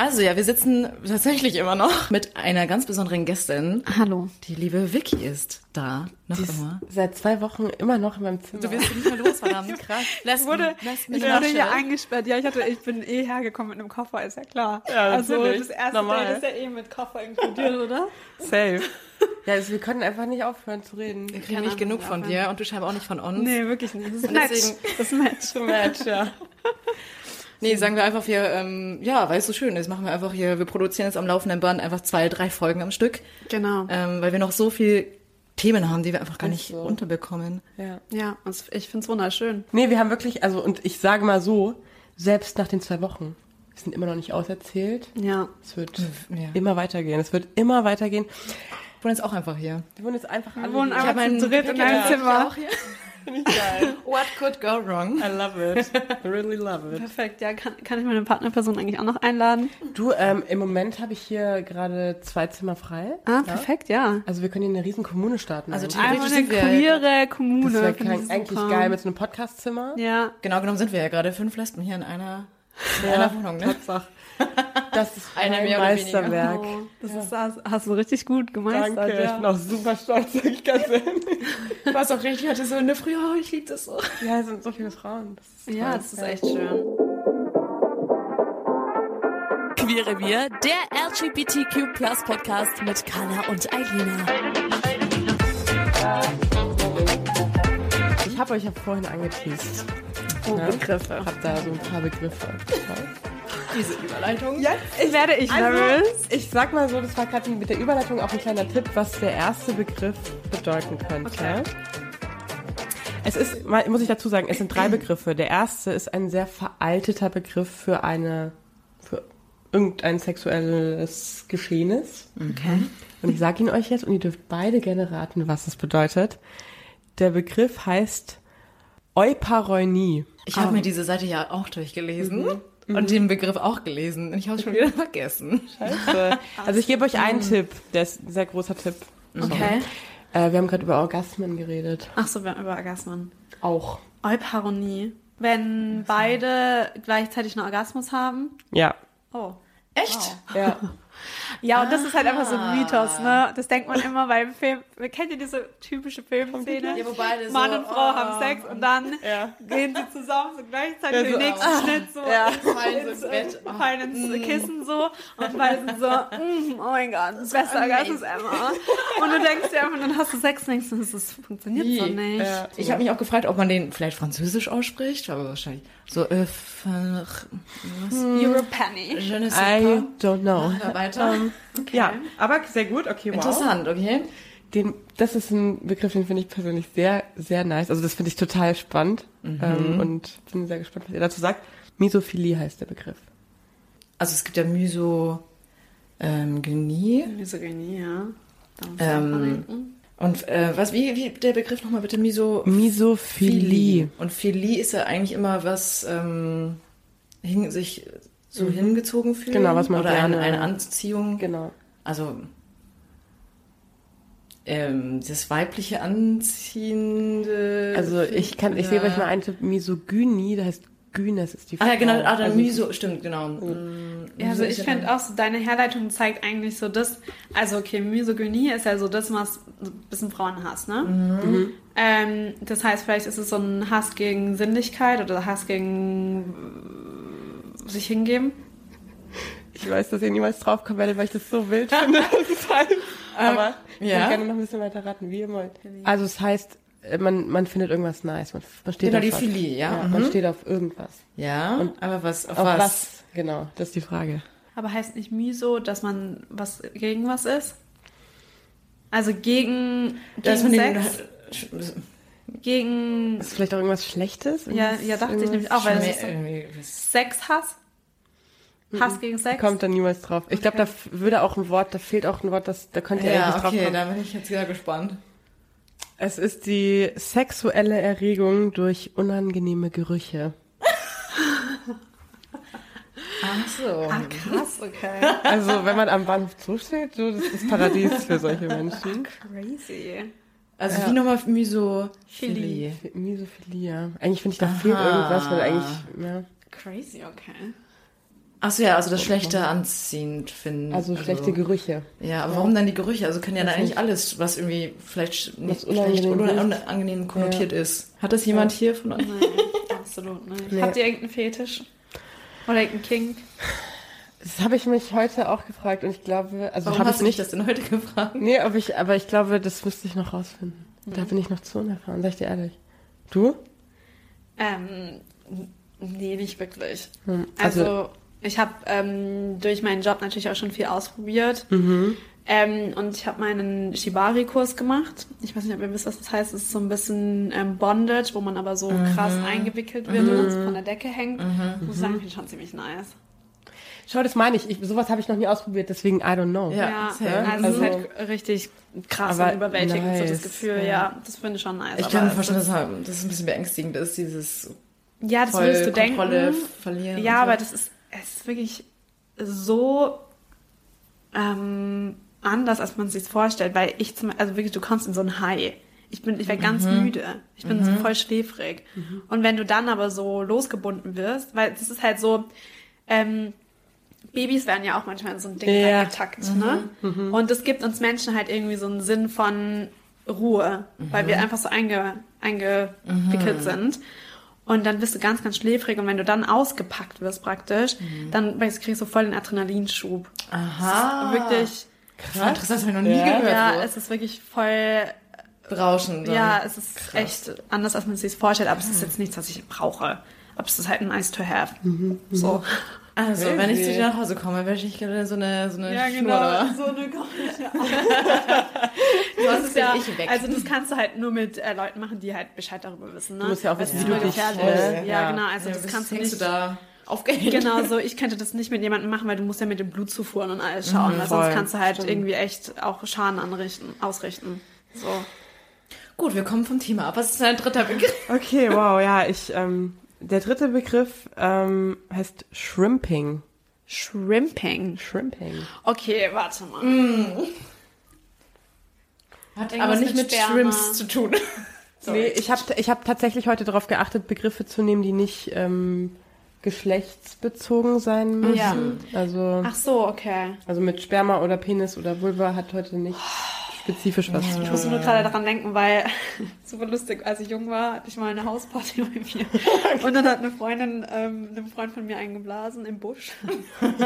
Also ja, wir sitzen tatsächlich immer noch mit einer ganz besonderen Gästin. Hallo. Die liebe Vicky ist da, noch Die immer. seit zwei Wochen immer noch in meinem Zimmer. Du wirst nicht mehr los, verdammt. krass. Lass, wurde, lass ich wurde hier eingesperrt. Ja, ich hatte, ich bin eh hergekommen mit einem Koffer, ist ja klar. Ja, also natürlich. das erste Normal. Date ist ja eh mit Koffer inkludiert, oder? Safe. Ja, also wir können einfach nicht aufhören zu reden. Wir kriegen nicht genug von dir und du scheinbar auch nicht von uns. Nee, wirklich nicht. Das ist Und Match. Das ist Match. Match, ja. Nee, sagen wir einfach, wir, ähm, ja, weil es so schön ist, machen wir einfach hier, wir produzieren jetzt am laufenden Band einfach zwei, drei Folgen am Stück, Genau. ähm, weil wir noch so viel Themen haben, die wir einfach gar Ist nicht so. unterbekommen. ja. Ja, und ich find's wunderschön. Nee, wir haben wirklich, also und ich sage mal so, selbst nach den zwei Wochen, wir sind immer noch nicht auserzählt. Ja. Es wird Ja. immer weitergehen. Es wird immer weitergehen. Ich bin jetzt auch einfach hier. Wir wohnen jetzt einfach alle wohnen hier. einfach zu dritt in einem Zimmer. Auch hier. Finde ich geil. What could go wrong? I love it. I really love it. Perfekt, ja, kann, kann ich meine Partnerperson eigentlich auch noch einladen? Du, ähm, im Moment habe ich hier gerade zwei Zimmer frei. Ah, perfekt, ja. Also wir können hier eine riesen Kommune starten. Also eigentlich. theoretisch eine sind wir ja- queere das Kommune. wäre finde ich eigentlich super. geil mit so einem Podcast-Zimmer. Ja, Genau genommen sind wir ja gerade fünf Lesben hier in einer, in einer Wohnung, ne? Tatsache. Das ist ein Meisterwerk. oh, das ist, hast, hast du richtig gut gemeistert. Danke, ich ja. bin auch super stolz, sag ich ganz ehrlich. Du warst auch richtig, hatte so eine früher, oh, ich liebe das so. Ja, es sind so viele Frauen. Das ist Ja, das ist echt schön. Queere Wir, der LGBTQ Plus Podcast mit Carla und Eilina. Ich habe euch ja vorhin angeteased. Oh, ne? Begriffe. Hab da so ein paar Begriffe. Diese Überleitung. Ja, Ich werde ich nervös. Also, ich sag mal so, das war gerade mit der Überleitung auch ein kleiner Tipp, was der erste Begriff bedeuten könnte. Okay. Es ist, muss ich dazu sagen, es sind drei Begriffe. Der erste ist ein sehr veralteter Begriff für eine, für irgendein sexuelles Geschehnis. Okay. Und ich sage ihn euch jetzt und ihr dürft beide gerne raten, was es bedeutet. Der Begriff heißt Euparonie. Ich habe mir diese Seite ja auch durchgelesen und den Begriff auch gelesen und ich habe es schon wieder vergessen. Scheiße. Also ich gebe euch einen Tipp, der ist ein sehr großer Tipp. Okay. Äh, wir haben gerade über Orgasmen geredet. Ach so, wir haben über Orgasmen. Auch. Euparonie. Wenn beide gleichzeitig einen Orgasmus haben. Ja. Oh. Echt? Ja. Ja, und das ist halt einfach so ein Mythos, ne? Das denkt man immer beim Film. Kennt ihr diese typische Filmszene? Ja, wo beide Mann so, und Frau oh. haben Sex und dann Ja. gehen sie zusammen so gleichzeitig Ja, den so, nächsten ah. Schnitt so Ja. Fallen so ins, Bett. äh, fallen ins Kissen so und beide sind so, mm, oh mein Gott, das beste Orgasmus ever. Und du denkst dir einfach, dann hast du Sex und denkst, du, das funktioniert so nicht. Ja. Ich habe mich auch gefragt, ob man den vielleicht französisch ausspricht, aber wahrscheinlich so äh, was? Europenny. Je ne sais I don't know. Ja, weiter. Ja, aber sehr gut. Okay, wow. Interessant, okay. Den, das ist ein Begriff, den finde ich persönlich sehr, sehr nice. Also das finde ich total spannend ähm, und bin sehr gespannt, was ihr dazu sagt. Misophilie heißt der Begriff. Also es gibt ja Miso ähm, Genie. Misogynie, ja. Ähm. Und äh, was, wie, wie der Begriff nochmal bitte? Miso Misophilie. Und Philie ist ja eigentlich immer was ähm, hin, sich so hingezogen fühlen. Genau, was man Oder eine, gerne- eine Anziehung. Genau. Also ähm, das weibliche Anziehende. Also ich kann, ich sehe euch mal einen Tipp, Misogynie, das heißt Gynes ist die Frau. Ah ja, genau, ah, dann Also- Miso, stimmt, genau. Mm, Ja, also ich finde auch so, deine Herleitung zeigt eigentlich so das, also okay, Misogynie ist ja so das, was so ein bisschen Frauenhass, ne? Mhm. Ähm, das heißt, vielleicht ist es so ein Hass gegen Sinnlichkeit oder Hass gegen sich hingeben. Ich weiß, dass ihr niemals draufkommen werdet, weil ich das so wild finde. Das halt, aber ich ja. würde gerne noch ein bisschen weiter raten, wie ihr wollt. Also es heißt, äh, man, man findet irgendwas nice. Man, man steht Genau, auf die was. Philie, ja. Man Mhm. steht auf irgendwas. Ja, Und aber was, auf, Auf was? was? Genau, das ist die Frage. Aber heißt nicht Miso, dass man was gegen was ist? Also gegen, gegen man Sex? Gegen Ist vielleicht auch irgendwas Schlechtes? Ja, ja, dachte ich nämlich auch, weil das ist Sexhass? Hass gegen Sex? Kommt da niemals drauf. Ich glaube, da würde auch ein Wort, da fehlt auch ein Wort, das, da könnt ihr Ja, eigentlich drauf okay, kommen. da bin ich jetzt sehr gespannt. Es ist die sexuelle Erregung durch unangenehme Gerüche. Ach so. Ah, krass, okay. Also, wenn man am Bahnhof Zoo steht, so, das ist Paradies für solche Menschen. Crazy. Also Ja. wie nochmal Miso Philie. Misophilie, ja. Eigentlich finde ich, da fehlt irgendwas, weil eigentlich, ja. Crazy, okay. Achso, ja, also das schlechte Anziehen finden. Also schlechte Gerüche. Ja, aber warum dann die Gerüche? Also können ja dann eigentlich alles, was irgendwie vielleicht nicht schlecht oder unangenehm konnotiert ist. Hat das jemand hier von euch? Nein, absolut nicht. Nee. Habt ihr irgendeinen Fetisch? Oder irgendeinen King? Das habe ich mich heute auch gefragt und ich glaube, also Warum habe hast ich nicht. das denn heute gefragt? Nee, ob ich, aber ich glaube, das müsste ich noch rausfinden. Da bin ich noch zu unerfahren, sag ich dir ehrlich. Du? Ähm, nee, nicht wirklich. Hm, Also, ich habe ähm, durch meinen Job natürlich auch schon viel ausprobiert. Mhm. Ähm, und ich habe meinen Shibari-Kurs gemacht. Ich weiß nicht, ob ihr wisst, was das heißt. Es ist so ein bisschen ähm, Bondage, wo man aber so krass eingewickelt wird und dann so von der Decke hängt. Ich muss sagen, finde ich schon ziemlich nice. Schau, das meine ich. ich sowas habe ich noch nie ausprobiert, deswegen I don't know. Ja, Ja, also, Also- es ist halt richtig krass und überwältigend, so das nice, Gefühl. ja. Ja, das finde ich schon nice. Ich kann mir es vorstellen, dass halt- dass es ein bisschen beängstigend ist, dieses Ja, das voll würdest du Kontrolle denken. verlieren. Ja, so. aber das ist, es ist wirklich so ähm, anders, als man sich vorstellt, weil ich zum also wirklich, du kommst in so ein High. Ich bin, ich werde ganz müde. Ich bin so voll schläfrig. Und wenn du dann aber so losgebunden wirst, weil das ist halt so, ähm, Babys werden ja auch manchmal in so ein Ding Ja. reingetackt, ne? Und es gibt uns Menschen halt irgendwie so einen Sinn von Ruhe, weil wir einfach so einge, eingewickelt sind. Und dann bist du ganz, ganz schläfrig und wenn du dann ausgepackt wirst praktisch, dann weißt, du, kriegst du voll den Adrenalinschub. Aha. Wirklich, Krass. Interessant, das habe ich noch nie Ja. gehört. ja, so. es ist wirklich voll, Berauschend. dann. ja, es ist echt anders, als man sich vorstellt, aber es ist jetzt nichts, was ich brauche. Aber es ist halt nice to have. So. Also, Crazy. wenn ich zu dir nach Hause komme, werde ich gerne so eine, so eine Schnur da. So eine komische Sonst bin ja, ich weg. Also das kannst du halt nur mit äh, Leuten machen, die halt Bescheid darüber wissen. Ne? Du musst ja auch wissen, ist wie du dich. Ja, Ja. genau. Also ja, das kannst du nicht. du da aufgehängt. Genau so. Ich könnte das nicht mit jemandem machen, weil du musst ja mit den Blutzufuhren und alles schauen. voll. sonst kannst du halt irgendwie echt auch Schaden anrichten, ausrichten. So. Gut, wir kommen vom Thema ab. Was ist dein dritter Begriff? Okay, wow, ja, ich, ähm, der dritte Begriff ähm, heißt Shrimping. Shrimping. Shrimping. Okay, warte mal. Hat Irgendwas aber nicht mit mit. Shrimps zu tun. Nee, ich habe ich hab tatsächlich heute darauf geachtet, Begriffe zu nehmen, die nicht ähm, geschlechtsbezogen sein müssen. Ja. Also, Ach so, okay. also mit Sperma oder Penis oder Vulva hat heute nicht spezifisch was zu Ich musste nur gerade daran denken, weil super lustig, als ich jung war, hatte ich mal eine Hausparty bei mir. Und dann hat eine Freundin, ähm, einem Freund von mir eingeblasen im Busch. Und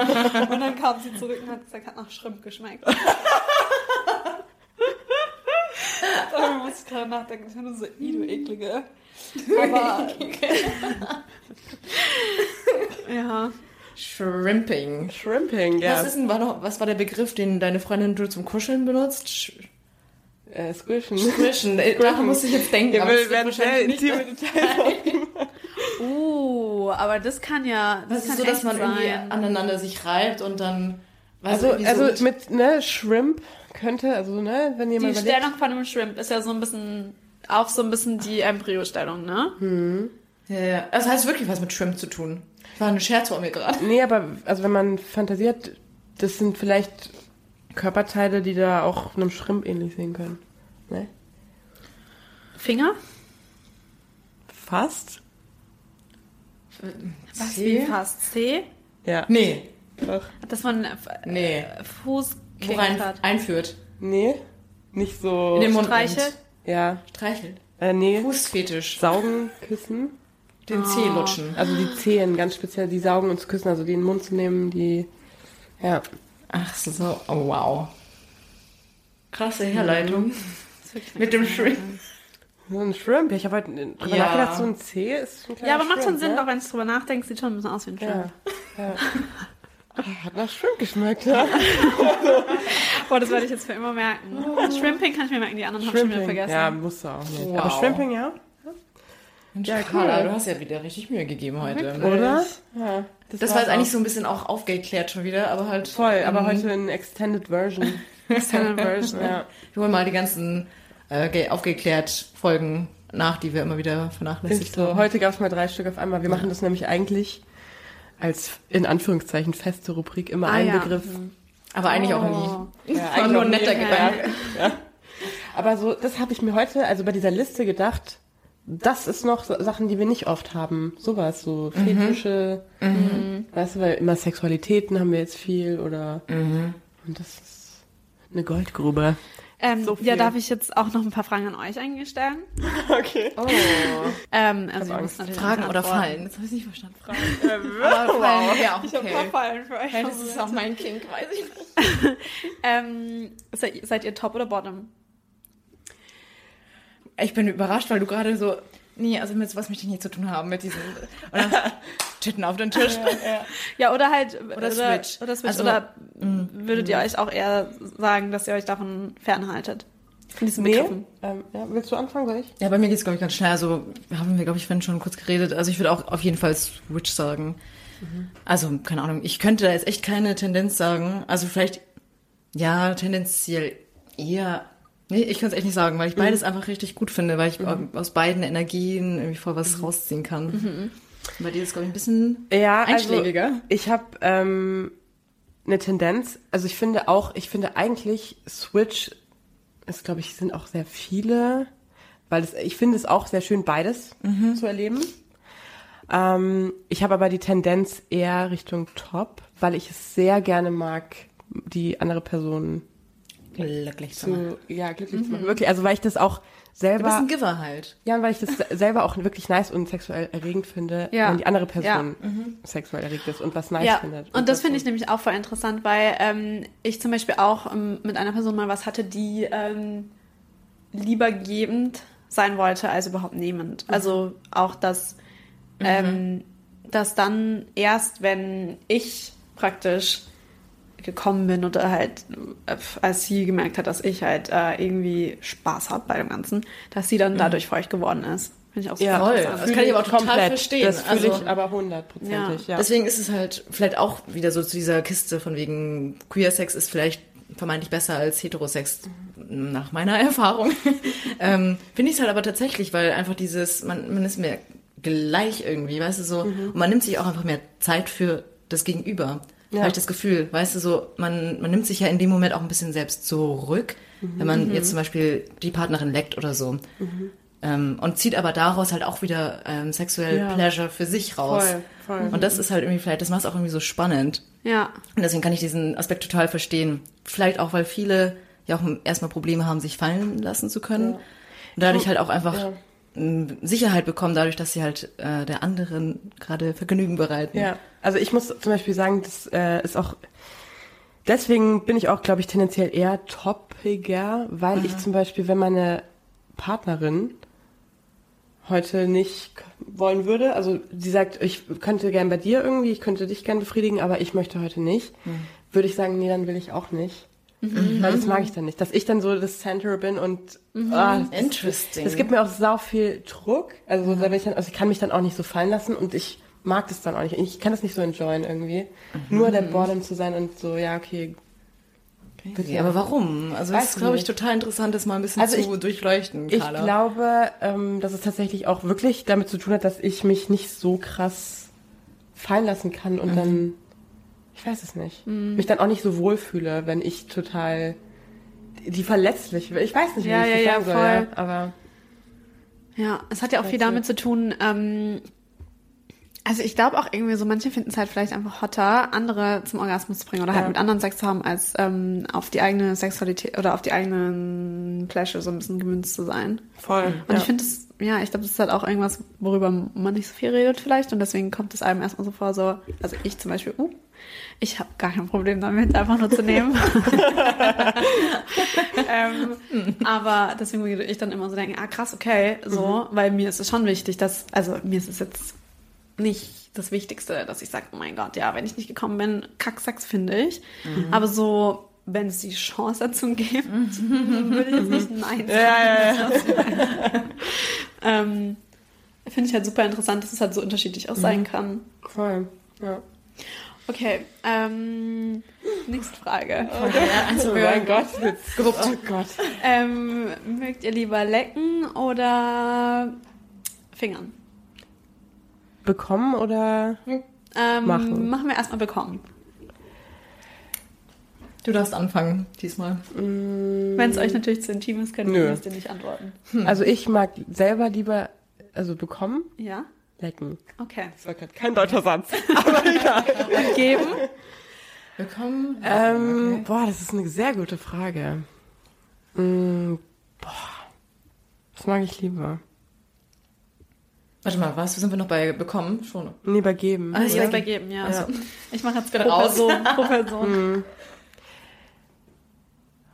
dann kam sie zurück und hat gesagt, hat nach Schrimp geschmeckt. Da muss ich gerade nachdenken, ich nur so, i, du eklige. Aber. ja. Shrimping. Shrimping, ja. Was, ist denn, war noch, was war der Begriff, den deine Freundin du zum Kuscheln benutzt? Sch äh, Squishen. Squishen. Daran musste ich jetzt denken. Ja, aber wir werden nicht- intime Details Uh, aber das kann ja. Das Das, ist so, dass man irgendwie sein. aneinander sich reibt und dann... Also, irgendwie so also mit, ne, Shrimp könnte, also, ne, wenn Die jemand überlegt, Stellung von einem Shrimp ist ja so ein bisschen, auch so ein bisschen die Embryo-Stellung, ne? Ja, ja. Das heißt wirklich was mit Shrimp zu tun. War eine Scherz vor mir gerade. Nee, aber also wenn man fantasiert, das sind vielleicht Körperteile, die da auch einem Shrimp ähnlich sehen können. Ne? Finger? Fast? Was C? wie fast? C? Ja. Nee, Doch. Dass man äh, nee. Fuß gekickt hat. einführt. Nee, nicht so. In den Mund Streichelt? Ja. Streichelt. Äh, nee. Fußfetisch. Saugen, küssen. Den Ah. Zeh lutschen. Also die Zehen, ganz speziell, die saugen und zu küssen, also die in den Mund zu nehmen, die. Ja. Ach so, oh wow. Krasse Herleitung. Das ist wirklich Mit dem Shrimp. So ein Shrimp. Ja, ich habe heute drüber Ja. nachgedacht, so ein Zeh ist ein kleiner Ja, aber macht schon Shrimp, Sinn, ne? doch wenn du drüber nachdenkst, sieht schon ein bisschen aus wie ein Shrimp. Ja. ja. Hat nach Shrimp geschmeckt, ja. Boah, das werde ich jetzt für immer merken. Shrimping kann ich mir merken, die anderen habe ich schon wieder vergessen. Ja, musst du auch nicht. Wow. Aber Shrimping, ja. Ja, Carla, du hast ja wieder richtig Mühe gegeben heute. Oder? Ja. Das war jetzt eigentlich so ein bisschen auch aufgeklärt schon wieder, aber halt. Voll, aber ähm, heute in Extended Version. Extended Version. ja. Wir holen mal die ganzen äh, ge- aufgeklärt Folgen nach, die wir immer wieder vernachlässigt so. haben. Heute gab es mal drei Stück auf einmal. Wir machen das nämlich eigentlich als in Anführungszeichen feste Rubrik immer Ah, ein ja. Begriff. Aber eigentlich auch Oh. nie. Ja, War nur ein netter auch. Gedanke. Ja. Aber so, das habe ich mir heute, also bei dieser Liste gedacht, das ist noch so Sachen, die wir nicht oft haben. Sowas, so Fetische, weißt du, weil immer Sexualitäten haben wir jetzt viel oder und das ist eine Goldgrube. Ähm, So ja, darf ich jetzt auch noch ein paar Fragen an euch eigentlich stellen? Okay. Oh. Ähm, also Fragen oder. Fallen? Das habe ich nicht verstanden. Fragen. Aber Fallen wäre auch Ich habe ein paar okay. Fallen für euch. Hey, das ist auch mein Kind, weiß ich nicht. ähm, seid, seid ihr Top oder Bottom? Ich bin überrascht, weil du gerade so, nee, also mit sowas möchte ich nicht zu tun haben, mit diesen, oder Titten auf den Tisch. Ja, oder halt Oder Switch. Oder Switch. Also, oder würdet ihr euch auch eher sagen, dass ihr euch davon fernhaltet? Von diesen Nee, Begriffen? ähm, ja, willst du anfangen, soll ich? Ja, bei mir geht's glaube ich, ganz schnell. Also, haben wir, glaube ich, vorhin schon kurz geredet. Also, ich würde auch auf jeden Fall Switch sagen. Also, keine Ahnung, ich könnte da jetzt echt keine Tendenz sagen. Also, vielleicht, ja, tendenziell eher, nee, ich kann es echt nicht sagen, weil ich beides einfach richtig gut finde, weil ich aus beiden Energien irgendwie voll was rausziehen kann. Bei dir ist, glaube ich, ein bisschen Ja, einschlägiger. Also, ich habe ähm, eine Tendenz. Also ich finde auch, ich finde eigentlich Switch ist, glaube ich, sind auch sehr viele, weil es, ich finde es auch sehr schön, beides zu erleben. Ähm, ich habe aber die Tendenz eher Richtung Top, weil ich es sehr gerne mag, die andere Person glücklich zu machen. ja, glücklich zu machen. Wirklich, also weil ich das auch Du bist selber, ein Giver halt. ja, und weil ich das selber auch wirklich nice und sexuell erregend finde, Ja. wenn die andere Person Ja. sexuell erregt ist und was nice ja, findet. und das finde ich nämlich auch voll interessant, weil ähm, ich zum Beispiel auch ähm, mit einer Person mal was hatte, die ähm, lieber gebend sein wollte als überhaupt nehmend. Also auch das, ähm, dass dann erst, wenn ich praktisch gekommen bin oder halt, äh, als sie gemerkt hat, dass ich halt äh, irgendwie Spaß habe bei dem Ganzen, dass sie dann dadurch feucht geworden ist. Finde ich auch super Ja, Voll. Das kann ich aber auch total komplett. verstehen. Das fühle Also- ich aber hundertprozentig, ja. Deswegen ist es halt vielleicht auch wieder so zu dieser Kiste von wegen Queer Sex ist vielleicht vermeintlich besser als Heterosex nach meiner Erfahrung. ähm, Finde ich es halt aber tatsächlich, weil einfach dieses, man, man ist mehr gleich irgendwie, weißt du so, und man nimmt sich auch einfach mehr Zeit für das Gegenüber. Ja. Habe ich das Gefühl, weißt du so, man, man nimmt sich ja in dem Moment auch ein bisschen selbst zurück, wenn man jetzt zum Beispiel die Partnerin leckt oder so. Ähm, und zieht aber daraus halt auch wieder ähm, sexuell Ja. Pleasure für sich raus. Voll, voll. Und das ist halt irgendwie vielleicht, das macht es auch irgendwie so spannend. Ja, Und deswegen kann ich diesen Aspekt total verstehen. Vielleicht auch, weil viele ja auch erstmal Probleme haben, sich fallen lassen zu können. Und dadurch halt auch einfach Ja. Ähm, Sicherheit bekommen, dadurch, dass sie halt äh, der anderen gerade Vergnügen bereiten. Ja, also ich muss zum Beispiel sagen, das äh, ist auch, deswegen bin ich auch, glaube ich, tendenziell eher toppiger, weil ich zum Beispiel, wenn meine Partnerin heute nicht wollen würde, also sie sagt, ich könnte gern bei dir irgendwie, ich könnte dich gern befriedigen, aber ich möchte heute nicht, würde ich sagen, nee, dann will ich auch nicht. Weil das mag ich dann nicht. Dass ich dann so das Center bin und ah, das- Interesting. es gibt mir auch sau viel Druck. Also, so, da bin ich, dann, also ich kann mich dann auch nicht so fallen lassen und ich mag das dann auch nicht. Ich kann das nicht so enjoyen irgendwie. Nur der Bottom zu sein und so, ja, okay. Okay, aber warum? Also das Weiß ist, glaube ich, total interessant, das mal ein bisschen Also zu durchleuchten, Ich Carla. glaube, ähm, dass es tatsächlich auch wirklich damit zu tun hat, dass ich mich nicht so krass fallen lassen kann und dann, ich weiß es nicht, mich dann auch nicht so wohlfühle, wenn ich total die verletzlich, ich weiß nicht, wie Ja, ich ja, das ja, sagen soll, voll. ja, aber Ja, es hat ja auch viel damit zu tun, ähm, also ich glaube auch irgendwie so, manche finden es halt vielleicht einfach hotter, andere zum Orgasmus zu bringen oder halt Ja. mit anderen Sex zu haben, als ähm, auf die eigene Sexualität oder auf die eigenen Pleasure so ein bisschen gemünzt zu sein. voll. Und ja. ich finde das, ja, ich glaube, das ist halt auch irgendwas, worüber man nicht so viel redet vielleicht und deswegen kommt es einem erstmal so vor, so, also ich zum Beispiel, uh, ich habe gar kein Problem damit, einfach nur zu nehmen. ähm, aber deswegen würde ich dann immer so denken, ah krass, okay, so, weil mir ist es schon wichtig, dass, also mir ist es jetzt nicht das Wichtigste, dass ich sage, oh mein Gott, ja, wenn ich nicht gekommen bin, Kacksex finde ich. Aber so, wenn es die Chance dazu gibt, würde ich jetzt nicht Nein sagen. ähm, Finde ich halt super interessant, dass es halt so unterschiedlich auch sein kann. Voll, ja. Okay, ähm, nächste Frage. also, Oh mein Gott, jetzt gewuppt. Oh Gott. Ähm, mögt ihr lieber lecken oder Fingern? Bekommen oder? Ähm, Machen. Machen wir erstmal bekommen. Du darfst anfangen diesmal. Wenn es euch natürlich zu intim ist, könnt ihr nicht antworten. Also ich mag selber lieber also bekommen, Ja? Lecken. Okay. Das war gerade kein deutscher Satz. Aber egal. Geben? Willkommen. ähm, Boah, das ist eine sehr gute Frage. Mm, boah, was mag ich lieber? Warte mal, was? Sind wir noch bei bekommen? Schon. Nee, bei geben. Ah, Ich Ja. jetzt bei geben, ja. Ja. Ich mache jetzt pro raus. Person. Pro Person.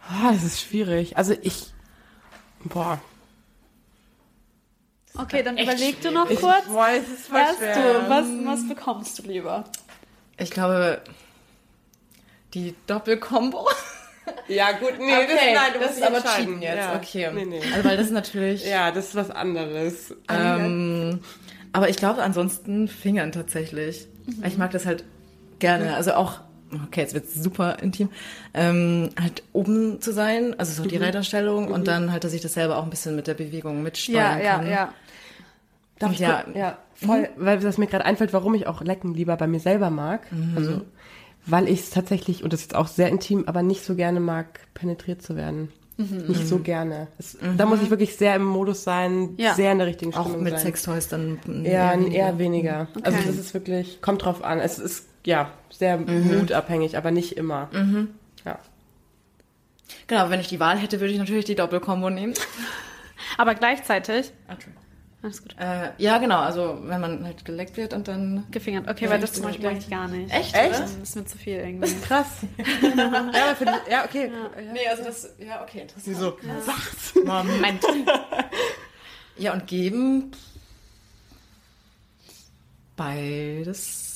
Boah, das ist schwierig. Also ich, boah. Okay, dann überleg du noch Ich kurz. weiß, es ist Was, du, was, was bekommst du lieber? Ich glaube, die Doppelkombo. Ja, gut, nee, Okay, das, nein, du das musst ist aber cheaten jetzt. Ja. Okay. Nee, nee. Also, weil das ist natürlich. Ja, das ist was anderes. Ähm, aber ich glaube ansonsten Fingern tatsächlich. Mhm. Ich mag das halt gerne. Also auch, okay, jetzt wird's super intim, ähm, halt oben zu sein, also so die Mhm. Reiterstellung und dann halt, dass ich das selber auch ein bisschen mit der Bewegung Ja, mitsteuern ja, kann. ja. Darf ich ja, ja, ja, voll, weil das mir gerade einfällt, warum ich auch Lecken lieber bei mir selber mag. Also, weil ich es tatsächlich, und das ist jetzt auch sehr intim, aber nicht so gerne mag, penetriert zu werden. Nicht so gerne. Es, Da muss ich wirklich sehr im Modus sein, Ja. sehr in der richtigen auch Stimmung mit sein. Sextoys dann Ja, weniger. eher weniger. Also Okay. das ist wirklich, kommt drauf an. Es ist, ja, sehr mutabhängig, aber nicht immer. Ja. Genau, wenn ich die Wahl hätte, würde ich natürlich die Doppelkombo nehmen. Aber gleichzeitig. Alles gut. Äh, ja, genau, also wenn man halt geleckt wird und dann Gefingert. Okay, Ja, weil das zum Beispiel mag ich gar nicht. Echt? Echt? Das ist mir zu viel irgendwie. Krass. ja, aber für die, ja, okay. Nee, also das, ja, okay, interessant. Wieso? Moment. ja, und geben beides.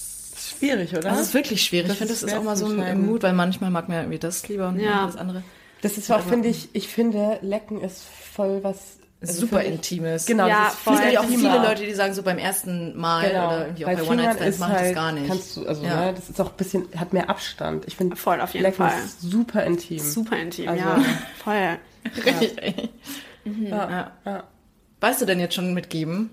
Schwierig, oder? Das ist wirklich schwierig. Das ich finde, das ist auch mal so ein. Mut, weil manchmal mag man ja irgendwie das lieber und Ja. das andere. Das ist auch, finde ich, ich finde, Lecken ist voll was also Super intimes. Genau, Ja, das ist voll. Es gibt ja auch intimer. viele Leute, die sagen, so beim ersten Mal Genau. oder irgendwie auch Bei bei, Fingern One-Night-Stands ist mache ich halt, das gar nicht. Kannst du, also, Ja. ne, das ist auch ein bisschen, hat mehr Abstand. Ich finde, Voll, auf jeden Fall. ist super intim. Super intim, Also- ja. Voll. Richtig. Ja, Ja. ja. Weißt du denn jetzt schon mitgeben?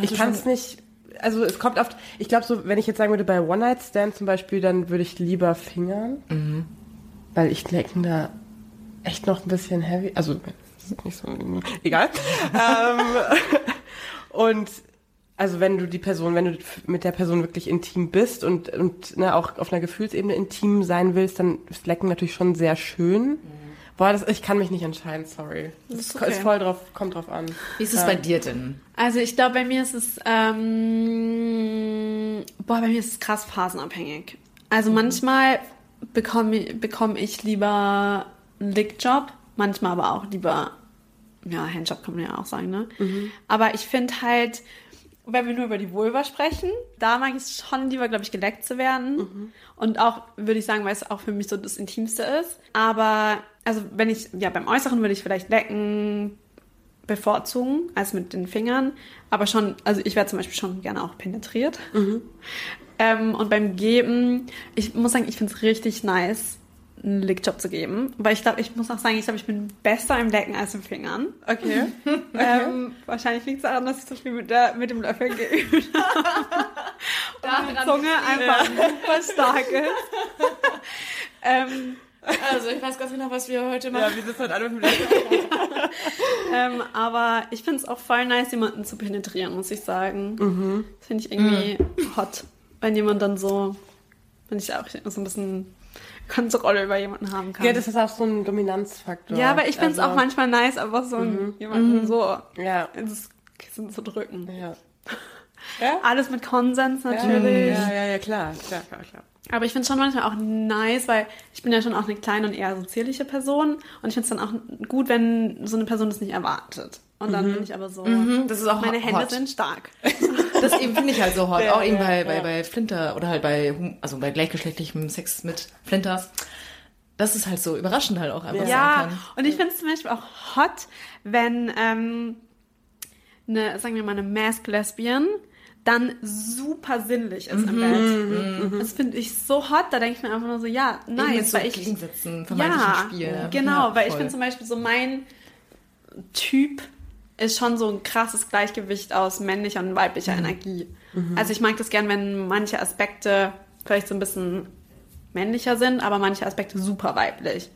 Ich kann es nicht, also es kommt oft, ich glaube so, wenn ich jetzt sagen würde, bei One-Night-Stand zum Beispiel, dann würde ich lieber fingern, Mhm. weil ich Lecken da echt noch ein bisschen heavy, also nicht so, egal. ähm, und also wenn du die Person, wenn du mit der Person wirklich intim bist und, und ne, auch auf einer Gefühlsebene intim sein willst, dann ist Lecken natürlich schon sehr schön. Boah, das, ich kann mich nicht entscheiden, sorry. Das ist ist, okay. voll drauf, kommt drauf an. Wie ist es bei dir denn? Also ich glaube, bei mir ist es, ähm, boah, bei mir ist es krass phasenabhängig. Also manchmal bekomme bekomm ich lieber einen Lickjob, manchmal aber auch lieber, ja, Handjob kann man ja auch sagen, ne? Aber ich finde halt, wenn wir nur über die Vulva sprechen, da mag ich es schon lieber, glaube ich, geleckt zu werden. Und auch, würde ich sagen, weil es auch für mich so das Intimste ist. Aber, also wenn ich, ja, beim Äußeren würde ich vielleicht lecken, bevorzugen als mit den Fingern. Aber schon, also ich werde zum Beispiel schon gerne auch penetriert. Ähm, und beim Geben, ich muss sagen, ich finde es richtig nice, einen Lickjob zu geben. Weil ich glaube, ich muss auch sagen, ich glaube, ich bin besser im Lecken als im Fingern. Okay. Ähm, wahrscheinlich liegt es daran, dass ich so viel mit, der, mit dem Löffel geübt habe. Und die Zunge einfach super stark ist. ähm, Also ich weiß ganz genau, was wir heute machen. Ja, wir sitzen halt alle mit ähm, aber ich finde es auch voll nice, jemanden zu penetrieren, muss ich sagen. Das finde ich irgendwie hot, wenn jemand dann so, wenn ich auch so ein bisschen Kontrolle über jemanden haben kann. Ja, das ist auch so ein Dominanzfaktor. Ja, aber ich finde es Also, auch manchmal nice, einfach so einen, jemanden so Ja. ins Kissen zu drücken. Ja. Ja? Alles mit Konsens natürlich. Ja, ja, ja, klar, klar, klar, klar. Aber ich finde es schon manchmal auch nice, weil ich bin ja schon auch eine kleine und eher so zierliche Person. Und ich finde es dann auch gut, wenn so eine Person das nicht erwartet. Und dann bin ich aber so, das ist auch meine Hände hot. sind stark. Das eben finde ich halt so hot. Ja, auch eben ja, bei, bei, bei Flinter oder halt bei, also bei gleichgeschlechtlichem Sex mit Flinters. Das ist halt so überraschend halt auch einfach sein Ja, kann. und ich finde es zum Beispiel auch hot, wenn ähm, eine, sagen wir mal, eine Mask Lesbian dann super sinnlich ist im Bett. Das finde ich so hot, da denke ich mir einfach nur so, ja, nice, so weil ich Gegensätzen, ja, Spiel. genau, Ja, weil ich finde zum Beispiel so mein Typ ist schon so ein krasses Gleichgewicht aus männlicher und weiblicher Mhm. Energie. Also ich mag das gern, wenn manche Aspekte vielleicht so ein bisschen männlicher sind, aber manche Aspekte super weiblich.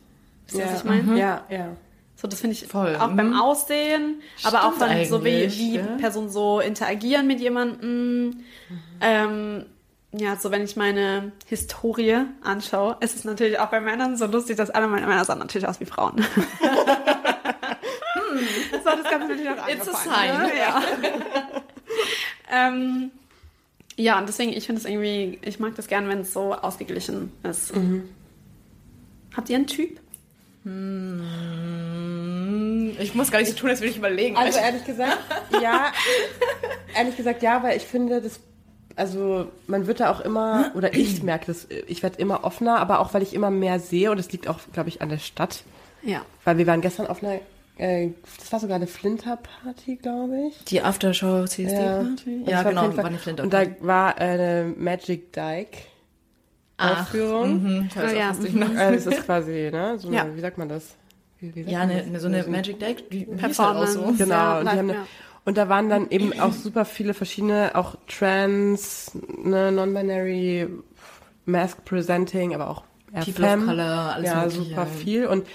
Wisst ihr, was ich meine? Ja, ja. So, das finde ich Voll, auch beim mhm. Aussehen, aber auch Stimmt von so wie, wie ja. Personen so interagieren mit jemandem. Ähm, ja, so wenn ich meine Historie anschaue, ist es natürlich auch bei Männern so lustig, dass alle meine Männer sahen natürlich aus wie Frauen. so, das Ganze natürlich auch It's a angefangen, sign. Ne? Ja. ähm, ja, und deswegen, ich finde es irgendwie, ich mag das gern, wenn es so ausgeglichen ist. Habt ihr einen Typ? Ich muss gar nicht so tun, als würde ich überlegen. Also ehrlich gesagt, ja. Ehrlich gesagt, ja, weil ich finde, das, also man wird da auch immer, oder ich merke das, ich werde immer offener, aber auch weil ich immer mehr sehe und das liegt auch, glaube ich, an der Stadt. Ja. Weil wir waren gestern auf einer, äh, das war sogar eine Flinter-Party, glaube ich. die Aftershow CSD Ja. Ja, war genau, war eine Flinte. Und da war eine Magic Dyke Aufführung. Mhm, ich weiß Oh, auch, ja. meinst. Äh, das ist quasi, ne, so eine, Ja. wie sagt man das? Wie, wie sagt Ja, eine, eine, so eine Magic Deck, die hieß halt auch Performance. so. Genau, Ja, und, die haben eine, und da waren dann eben auch super viele verschiedene, auch Trans, ne, Non-Binary, Mask Presenting, aber auch People of Femme. Color, alles Ja, Mögliche. super viel. Und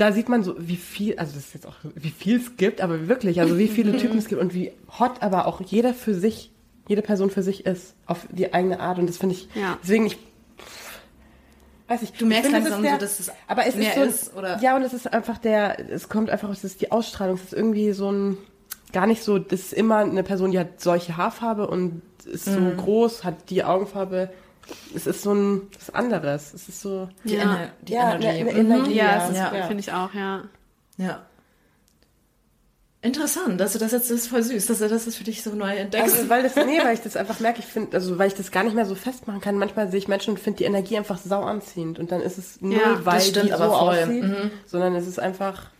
da sieht man so, wie viel, also das ist jetzt auch, wie viel es gibt, aber wirklich, also wie viele Typen es gibt und wie hot aber auch jeder für sich, jede Person für sich ist, auf die eigene Art. Und das finde ich, Ja. deswegen ich, weiß ich, Du merkst langsam das so, dass es aber es mehr ist so, ist, oder? ja, und es ist einfach der, es kommt einfach, es ist die Ausstrahlung, es ist irgendwie so ein, gar nicht so, das ist immer eine Person, die hat solche Haarfarbe und ist so Mhm. groß, hat die Augenfarbe. Es ist so ein, was anderes. Es ist so, Die, Ja. Ener die ja, Energy. eine, eine Mhm. Energie. Ja, ja, das ist- ja. finde ich auch, ja. Ja. Interessant, dass du das jetzt, das ist voll süß, dass du das für dich so neu entdeckst. Also, weil das, nee, weil ich das einfach merke, ich finde, also, weil ich das gar nicht mehr so festmachen kann. Manchmal sehe ich Menschen und finde die Energie einfach sau anziehend. Und dann ist es nur, Ja, das weil stimmt die so voll. aussieht, Mhm. sondern es ist einfach,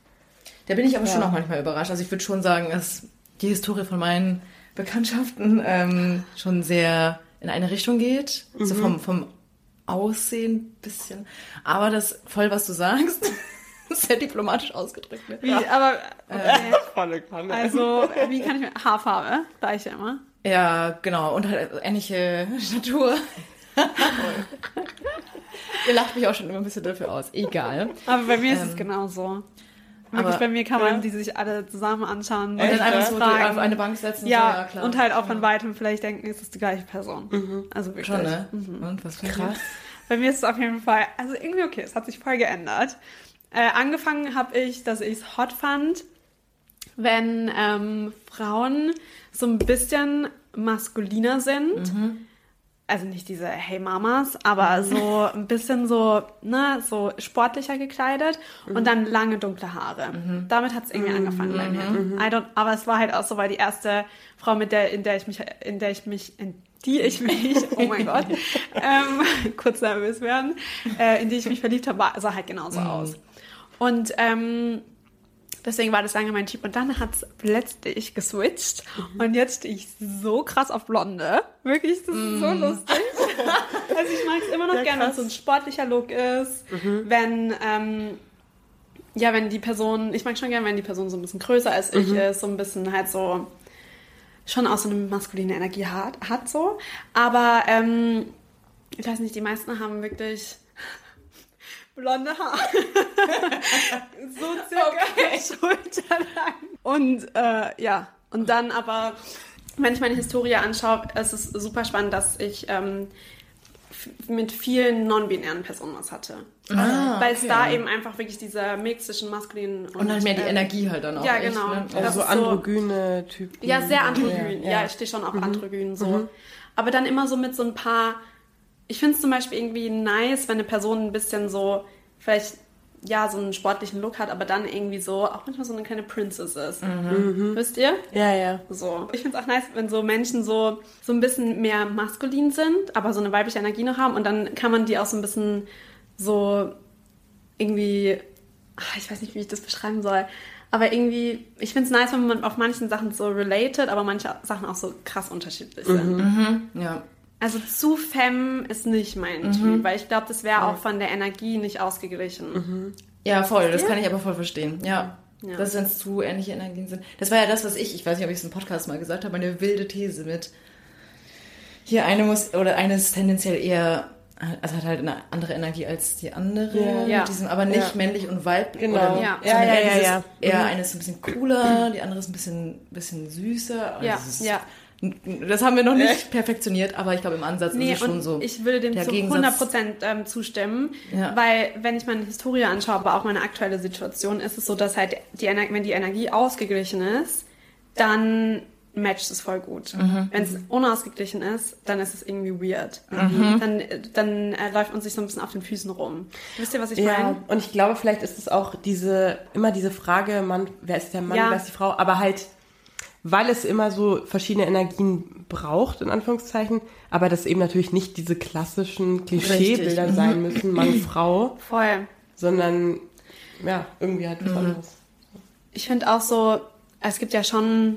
Da bin ich aber schon Ja. auch manchmal überrascht. Also ich würde schon sagen, dass die Historie von meinen Bekanntschaften ähm, schon sehr in eine Richtung geht. So Mhm. vom, vom Aussehen bisschen. Aber das voll, was du sagst, ist sehr diplomatisch ausgedrückt. Ne? Wie, aber, okay. volle Kanne. also, wie kann ich mir, Haarfarbe, gleiche immer. Ja, genau. Und halt ähnliche Statur. Ihr lacht mich auch schon immer ein bisschen dafür aus. Egal. Aber bei mir ist Ähm, es genauso. Wirklich, aber- bei mir kann man Ja. die sich alle zusammen anschauen. Und dann einfach so auf eine Bank setzen. ja, so, ja klar. und halt auch von weitem vielleicht denken, es ist die gleiche Person. Also wirklich. Schon, ne? Und was du? Krass. Bei mir ist es auf jeden Fall, also irgendwie okay, es hat sich voll geändert. Äh, angefangen habe ich, dass ich es hot fand, wenn ähm, Frauen so ein bisschen maskuliner sind. Also nicht diese Hey Mamas, aber so ein bisschen so, ne, so sportlicher gekleidet und dann lange dunkle Haare. Damit hat es irgendwie angefangen bei mir. I don't, aber es war halt auch so, weil die erste Frau, mit der, in der ich mich, in der ich mich, in die ich mich, oh mein Gott, ähm, kurz nervös werden, äh, in die ich mich verliebt habe, sah halt genauso aus. Und ähm, deswegen war das lange mein Typ. Und dann hat es letztlich geswitcht. Und jetzt stehe ich so krass auf Blonde. Wirklich, das ist so lustig. also ich mag es immer noch Ja, gerne, wenn es so ein sportlicher Look ist. Wenn, ähm, ja, wenn die Person, ich mag schon gerne, wenn die Person so ein bisschen größer als ich ist, so ein bisschen halt so schon auch so eine maskuline Energie hat, hat so. Aber ähm, ich weiß nicht, die meisten haben wirklich blonde Haare. so circa schulterlang. Und äh, ja, und dann aber, wenn ich meine Historie anschaue, ist es super spannend, dass ich ähm, mit vielen non-binären Personen was hatte. Ah, Weil es okay. da eben einfach wirklich dieser Mix zwischen maskulin und... Und halt mehr die ähm, Energie halt dann auch. ja, echt, genau. Ne? Also so ist androgyne Typen. ja, sehr androgyn. Ja, Ja, ich stehe schon auf androgyn so. Aber dann immer so mit so ein paar. Ich finde es zum Beispiel irgendwie nice, wenn eine Person ein bisschen so, vielleicht ja, so einen sportlichen Look hat, aber dann irgendwie so, auch manchmal so eine kleine Princess ist. Wisst ihr? Ja, ja. So. Ich finde es auch nice, wenn so Menschen so, so ein bisschen mehr maskulin sind, aber so eine weibliche Energie noch haben und dann kann man die auch so ein bisschen so irgendwie, ach, ich weiß nicht, wie ich das beschreiben soll, aber irgendwie, ich finde es nice, wenn man auf manchen Sachen so related, aber manche Sachen auch so krass unterschiedlich sind. Ja. Also zu femme ist nicht mein Typ, weil ich glaube, das wäre auch von der Energie nicht ausgeglichen. Ja, voll, das kann ich aber voll verstehen. Ja. Ja. Dass wenn es zu ähnliche Energien sind. Das war ja das, was ich, ich weiß nicht, ob ich es im Podcast mal gesagt habe, eine wilde These mit hier eine muss oder eine ist tendenziell eher also hat halt eine andere Energie als die andere. Ja. Die sind aber nicht Ja. männlich und weiblich. Genau. Oder, Ja. Ja, ja, eher ja, ja. Eher Mhm. eine ist ein bisschen cooler, die andere ist ein bisschen, bisschen süßer. Also Ja, ja. Das haben wir noch nicht perfektioniert, aber ich glaube im Ansatz Nee, ist es schon und so. ich würde dem zu Gegensatz- 100 Prozent ähm, zustimmen, Ja. weil wenn ich meine Historie anschaue, aber auch meine aktuelle Situation, ist es so, dass halt die Ener wenn die Energie ausgeglichen ist, dann matcht es voll gut. Mhm. Wenn es unausgeglichen ist, dann ist es irgendwie weird. Mhm. Dann, dann äh, läuft man sich so ein bisschen auf den Füßen rum. Wisst ihr, was ich Ja, meine? und ich glaube, vielleicht ist es auch diese, immer diese Frage, Mann, wer ist der Mann, Ja. wer ist die Frau, aber halt, weil es immer so verschiedene Energien braucht, in Anführungszeichen, aber dass eben natürlich nicht diese klassischen Klischeebilder Richtig. sein müssen, Mann, Frau, Voll. sondern, ja, irgendwie halt Mhm. was anderes. Ich finde auch so, es gibt ja schon,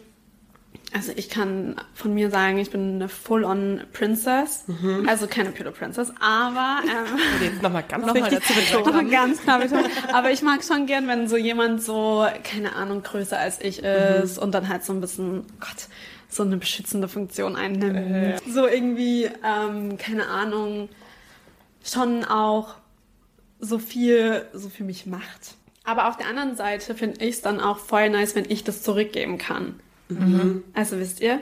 also ich kann von mir sagen, ich bin eine Full-on Princess, Mhm. also keine Pillow Princess, aber ähm, jetzt nochmal ganz Nochmal wichtig. dazu betont. aber ganz klar betont. Aber ich mag schon gern, wenn so jemand so, keine Ahnung, größer als ich ist und dann halt so ein bisschen, oh Gott, so eine beschützende Funktion einnimmt. So irgendwie, ähm, keine Ahnung, schon auch so viel, so für mich macht. Aber auf der anderen Seite finde ich es dann auch voll nice, wenn ich das zurückgeben kann. Also wisst ihr?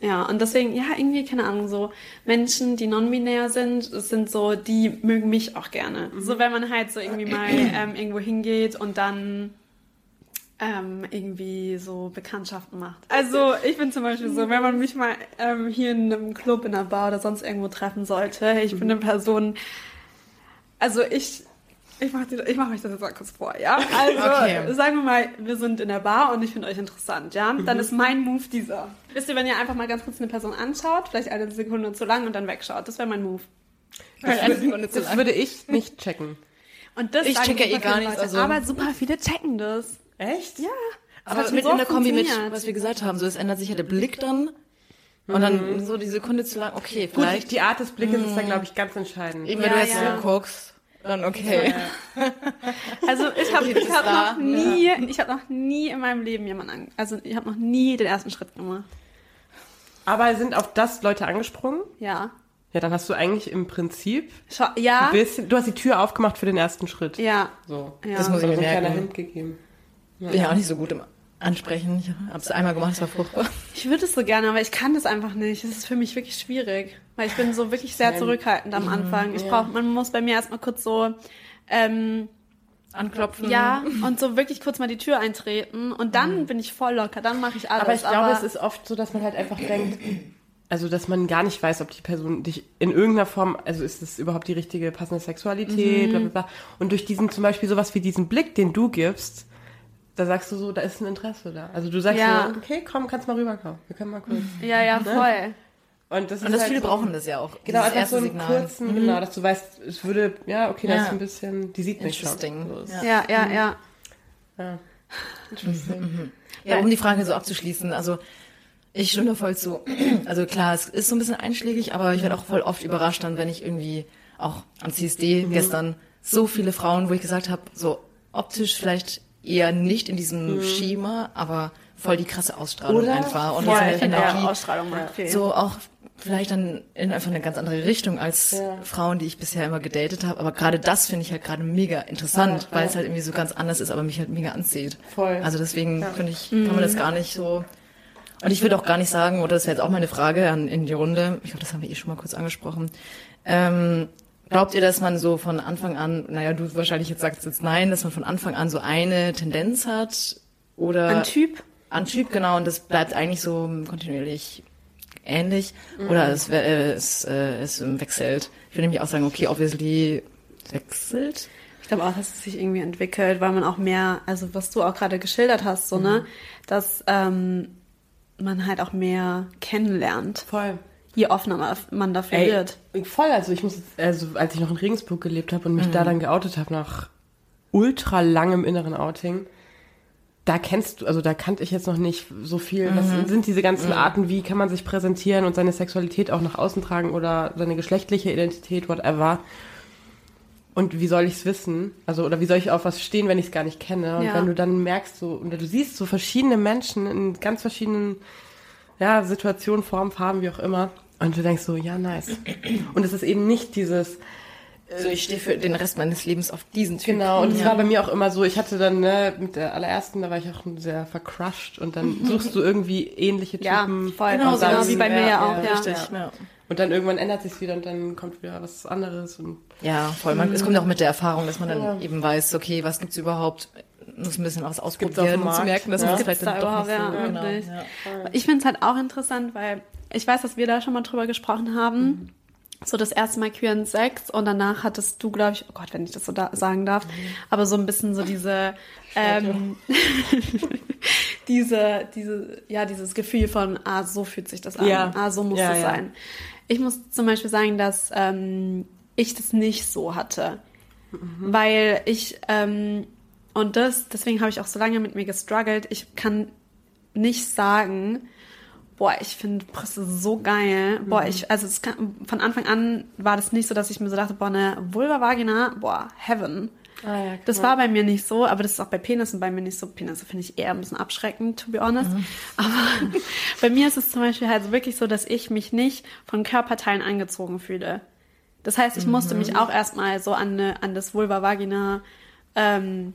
Ja, und deswegen, ja, irgendwie, keine Ahnung, so Menschen, die non-binär sind, sind so, die mögen mich auch gerne. So, wenn man halt so irgendwie mal ähm, irgendwo hingeht und dann ähm, irgendwie so Bekanntschaften macht. Also, ich bin zum Beispiel so, wenn man mich mal ähm, hier in einem Club, in einer Bar oder sonst irgendwo treffen sollte, ich bin eine Person, also ich, ich mache ich mach euch das jetzt mal kurz vor, ja? Also, Okay. sagen wir mal, wir sind in der Bar und ich finde euch interessant, ja? Dann ist mein Move dieser. Wisst ihr, wenn ihr einfach mal ganz kurz eine Person anschaut, vielleicht eine Sekunde zu lang und dann wegschaut, das wäre mein Move. Das würde ich nicht checken. Und das Ich checke super eh gar nichts, also- aber super viele checken das. Echt? Ja. Aber mit so in der Kombi mit, was wir gesagt haben, so es ändert sich ja der Blick dann. Und dann so die Sekunde zu lang, okay, Gut, vielleicht. die Art des Blickes ist da, glaube ich, ganz entscheidend. Eben wenn Ja, du jetzt ja. so guckst, dann okay. Also ich habe ich hab noch nie, ich habe noch nie in meinem Leben jemanden, an, also ich habe noch nie den ersten Schritt gemacht. Aber sind auf das Leute angesprungen? Ja. Ja, dann hast du eigentlich im Prinzip Schau, ja. ein bisschen, du hast die Tür aufgemacht für den ersten Schritt. Ja. So. Ja. Das muss ich So mir ein kleiner merken. Hint gegeben. Bin ja auch nicht so gut im Ansprechen. Ich habe es einmal gemacht, es war furchtbar. Ich würde es so gerne, aber ich kann das einfach nicht. Es ist für mich wirklich schwierig, weil ich bin so wirklich sehr zurückhaltend am Anfang. Ich brauche, man muss bei mir erstmal kurz so, ähm, Anklopfen. ja, und so wirklich kurz mal die Tür eintreten und dann bin ich voll locker, dann mache ich alles. Aber ich glaube, es ist oft so, dass man halt einfach denkt, also dass man gar nicht weiß, ob die Person dich in irgendeiner Form, also ist es überhaupt die richtige passende Sexualität, bla bla bla. Und durch diesen zum Beispiel sowas wie diesen Blick, den du gibst, da sagst du so, da ist ein Interesse da. Also du sagst Ja. so, okay, komm, kannst mal rüberkommen. Wir können mal kurz. ja, ja, voll. Und das, Und ist das halt viele so, brauchen das ja auch. Genau, einfach so einen Signal. kurzen, genau, dass du weißt, es würde, ja, okay, da Ja. ist ein bisschen, die sieht mich schon. Ja. Ja, ja, ja. ja. Interesting. Ja, um die Frage so abzuschließen, also ich stimme voll zu. Also klar, es ist so ein bisschen einschlägig, aber ich werde auch voll oft überrascht dann, wenn ich irgendwie auch am CSD gestern so viele Frauen, wo ich gesagt habe, so optisch vielleicht eher nicht in diesem Schema, aber voll die krasse Ausstrahlung Oder? einfach und Voll, diese ja, Energie. Ausstrahlung macht viel. So auch vielleicht dann in einfach eine ganz andere Richtung als Ja. Frauen, die ich bisher immer gedatet habe. Aber gerade das finde ich halt gerade mega interessant, Ja, weil ja. es halt irgendwie so ganz anders ist, aber mich halt mega anzieht. Voll. Also deswegen finde ich, kann man das gar nicht so. Und ich würde auch gar nicht sagen, oder das wäre jetzt auch meine Frage an in die Runde. Ich glaube, das haben wir eh schon mal kurz angesprochen. Ähm, glaubt ihr, dass man so von Anfang an, naja, du wahrscheinlich jetzt sagst jetzt nein, dass man von Anfang an so eine Tendenz hat oder Ein Typ? an Typ, genau, und das bleibt eigentlich so kontinuierlich ähnlich. Oder es, äh, es, äh, es wechselt. Ich würde nämlich auch sagen, okay, obviously wechselt. Ich glaube auch, dass es sich irgendwie entwickelt, weil man auch mehr, also was du auch gerade geschildert hast, so, ne, dass ähm, man halt auch mehr kennenlernt, Voll. Je offener man- dafür Ey, wird. voll, also ich muss also als ich noch in Regensburg gelebt habe und mich da dann geoutet habe nach ultra langem inneren Outing, da kennst du, also da kannte ich jetzt noch nicht so viel. Was sind diese ganzen Arten, wie kann man sich präsentieren und seine Sexualität auch nach außen tragen oder seine geschlechtliche Identität, whatever. Und wie soll ich es wissen? Also, oder wie soll ich auf was stehen, wenn ich es gar nicht kenne? Und Ja. wenn du dann merkst, so, und du siehst so verschiedene Menschen in ganz verschiedenen ja, Situationen, Formen, Farben, wie auch immer. Und du denkst so, ja, nice. Und es ist eben nicht dieses, So, ich stehe für den Rest meines Lebens auf diesen Typ. Genau, und es war bei mir auch immer so, ich hatte dann, ne, mit der allerersten, da war ich auch sehr vercrushed und dann suchst du irgendwie ähnliche Ja, Typen. voll. Genau, Und so dann, ist wie es. bei mir ja auch, ja. Richtig, ja. Und dann irgendwann ändert sich wieder und dann kommt wieder was anderes und Ja, voll. Man, Es kommt auch mit der Erfahrung, dass man dann Ja. eben weiß, okay, was gibt's überhaupt? Muss ein bisschen was ausprobieren, um zu merken, dass Ja. man es Gibt's vielleicht da dann doch nicht so ja, genau. Ja. Ich finde es halt auch interessant, weil ich weiß, dass wir da schon mal drüber gesprochen haben. Mhm. So das erste Mal Queer and Sex und danach hattest du, glaube ich, oh Gott, wenn ich das so da sagen darf, Mhm. aber so ein bisschen so diese, ähm, diese, diese, ja, dieses Gefühl von, ah, so fühlt sich das an, Ja. ah, so muss Ja, es ja. sein. Ich muss zum Beispiel sagen, dass ähm, ich das nicht so hatte, Mhm. weil ich ähm, und das, deswegen habe ich auch so lange mit mir gestruggelt. Ich kann nicht sagen, boah, ich finde Brüste so geil. Boah, ich, also kann, von Anfang an war das nicht so, dass ich mir so dachte, boah, eine Vulva-Vagina, boah, Heaven. Ah, ja, Das war bei mir nicht so, aber das ist auch bei Penissen bei mir nicht so. Penisse finde ich eher ein bisschen abschreckend, to be honest. Aber bei mir ist es zum Beispiel halt so wirklich so, dass ich mich nicht von Körperteilen angezogen fühle. Das heißt, ich musste mich auch erstmal so an, eine, an das Vulva-Vagina, ähm,